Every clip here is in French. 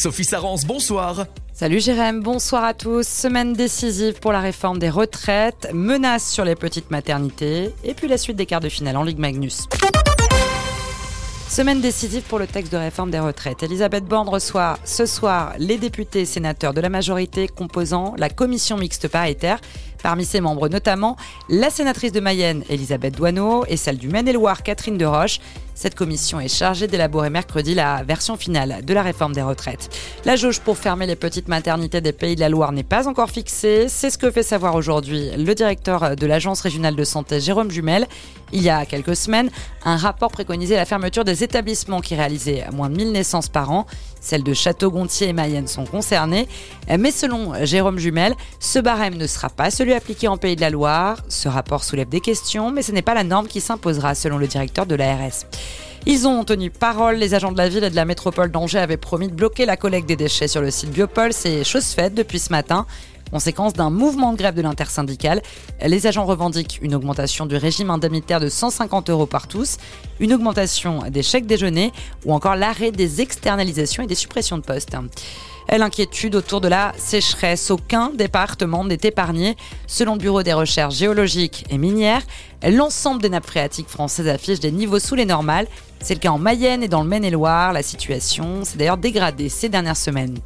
Sophie Sarance, bonsoir. Salut Jérém, bonsoir à tous. Semaine décisive pour la réforme des retraites, menace sur les petites maternités et puis la suite des quarts de finale en Ligue Magnus. Semaine décisive pour le texte de réforme des retraites. Elisabeth Borne reçoit ce soir les députés et sénateurs de la majorité composant la commission mixte paritaire. Parmi ses membres notamment la sénatrice de Mayenne Elisabeth Douaneau et celle du Maine-et-Loire Catherine Deroche. Cette commission est chargée d'élaborer mercredi la version finale de la réforme des retraites. La jauge pour fermer les petites maternités des Pays de la Loire n'est pas encore fixée. C'est ce que fait savoir aujourd'hui le directeur de l'Agence régionale de santé Jérôme Jumel. Il y a quelques semaines, un rapport préconisait la fermeture des établissements qui réalisaient moins de 1000 naissances par an. Celles de Château-Gontier et Mayenne sont concernées. Mais selon Jérôme Jumel, ce barème ne sera pas celui appliqué en Pays de la Loire. Ce rapport soulève des questions, mais ce n'est pas la norme qui s'imposera selon le directeur de l'ARS. Ils ont tenu parole. Les agents de la ville et de la métropole d'Angers avaient promis de bloquer la collecte des déchets sur le site Biopol. C'est chose faite depuis ce matin. Conséquence d'un mouvement de grève de l'intersyndicale, les agents revendiquent une augmentation du régime indemnitaire de 150 euros par tous, une augmentation des chèques déjeuner ou encore l'arrêt des externalisations et des suppressions de postes. L'inquiétude autour de la sécheresse, aucun département n'est épargné. Selon le Bureau des recherches géologiques et minières, l'ensemble des nappes phréatiques françaises affichent des niveaux sous les normales. C'est le cas en Mayenne et dans le Maine-et-Loire. La situation s'est d'ailleurs dégradée ces dernières semaines.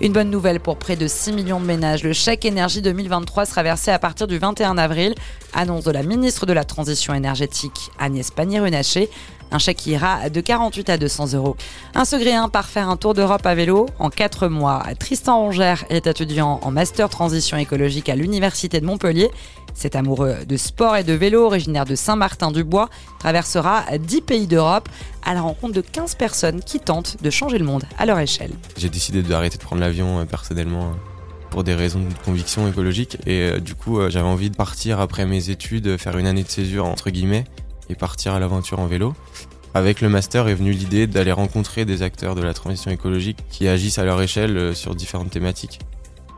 Une bonne nouvelle pour près de 6 millions de ménages. Le chèque énergie 2023 sera versé à partir du 21 avril. Annonce de la ministre de la Transition énergétique Agnès Pannier-Runacher. Un chèque qui ira de 48 à 200 euros. Un secret par faire un tour d'Europe à vélo en 4 mois. Tristan Rongère est étudiant en master transition écologique à l'Université de Montpellier. Cet amoureux de sport et de vélo, originaire de Saint-Martin-du-Bois, traversera 10 pays d'Europe à la rencontre de 15 personnes qui tentent de changer le monde à leur échelle. J'ai décidé d'arrêter de prendre l'avion euh, personnellement euh, pour des raisons de conviction écologique et euh, du coup j'avais envie de partir après mes études, faire une année de césure entre guillemets et partir à l'aventure en vélo. Avec le master est venue l'idée d'aller rencontrer des acteurs de la transition écologique qui agissent à leur échelle sur différentes thématiques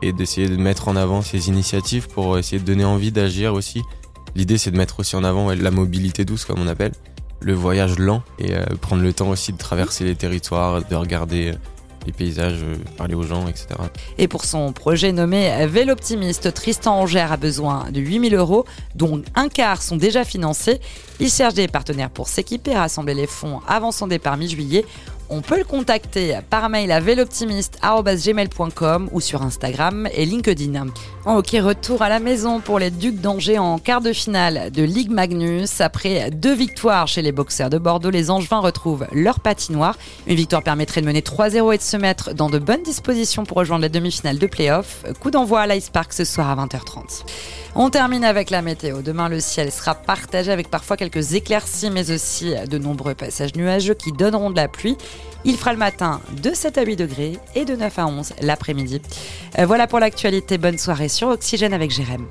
et d'essayer de mettre en avant ces initiatives pour essayer de donner envie d'agir aussi. L'idée c'est de mettre aussi en avant la mobilité douce comme on appelle, le voyage lent et prendre le temps aussi de traverser les territoires, de regarder les paysages, euh, parler aux gens, etc. Et pour son projet nommé Vélo Optimiste, Tristan Angers a besoin de 8000 euros, dont un quart sont déjà financés. Il cherche des partenaires pour s'équiper, rassembler les fonds avant son départ mi-juillet. On peut le contacter par mail à veloptimiste.gmail.com ou sur Instagram et LinkedIn. Ok, retour à la maison pour les Ducs d'Angers en quart de finale de Ligue Magnus. Après deux victoires chez les boxeurs de Bordeaux, les Angevins retrouvent leur patinoire. Une victoire permettrait de mener 3-0 et de se mettre dans de bonnes dispositions pour rejoindre les demi-finales de playoff. Coup d'envoi à l'Ice Park ce soir à 20h30. On termine avec la météo. Demain, le ciel sera partagé avec parfois quelques éclaircies, mais aussi de nombreux passages nuageux qui donneront de la pluie. Il fera le matin de 7 à 8 degrés et de 9 à 11 l'après-midi. Euh, voilà pour l'actualité. Bonne soirée sur Oxygène avec Jérém.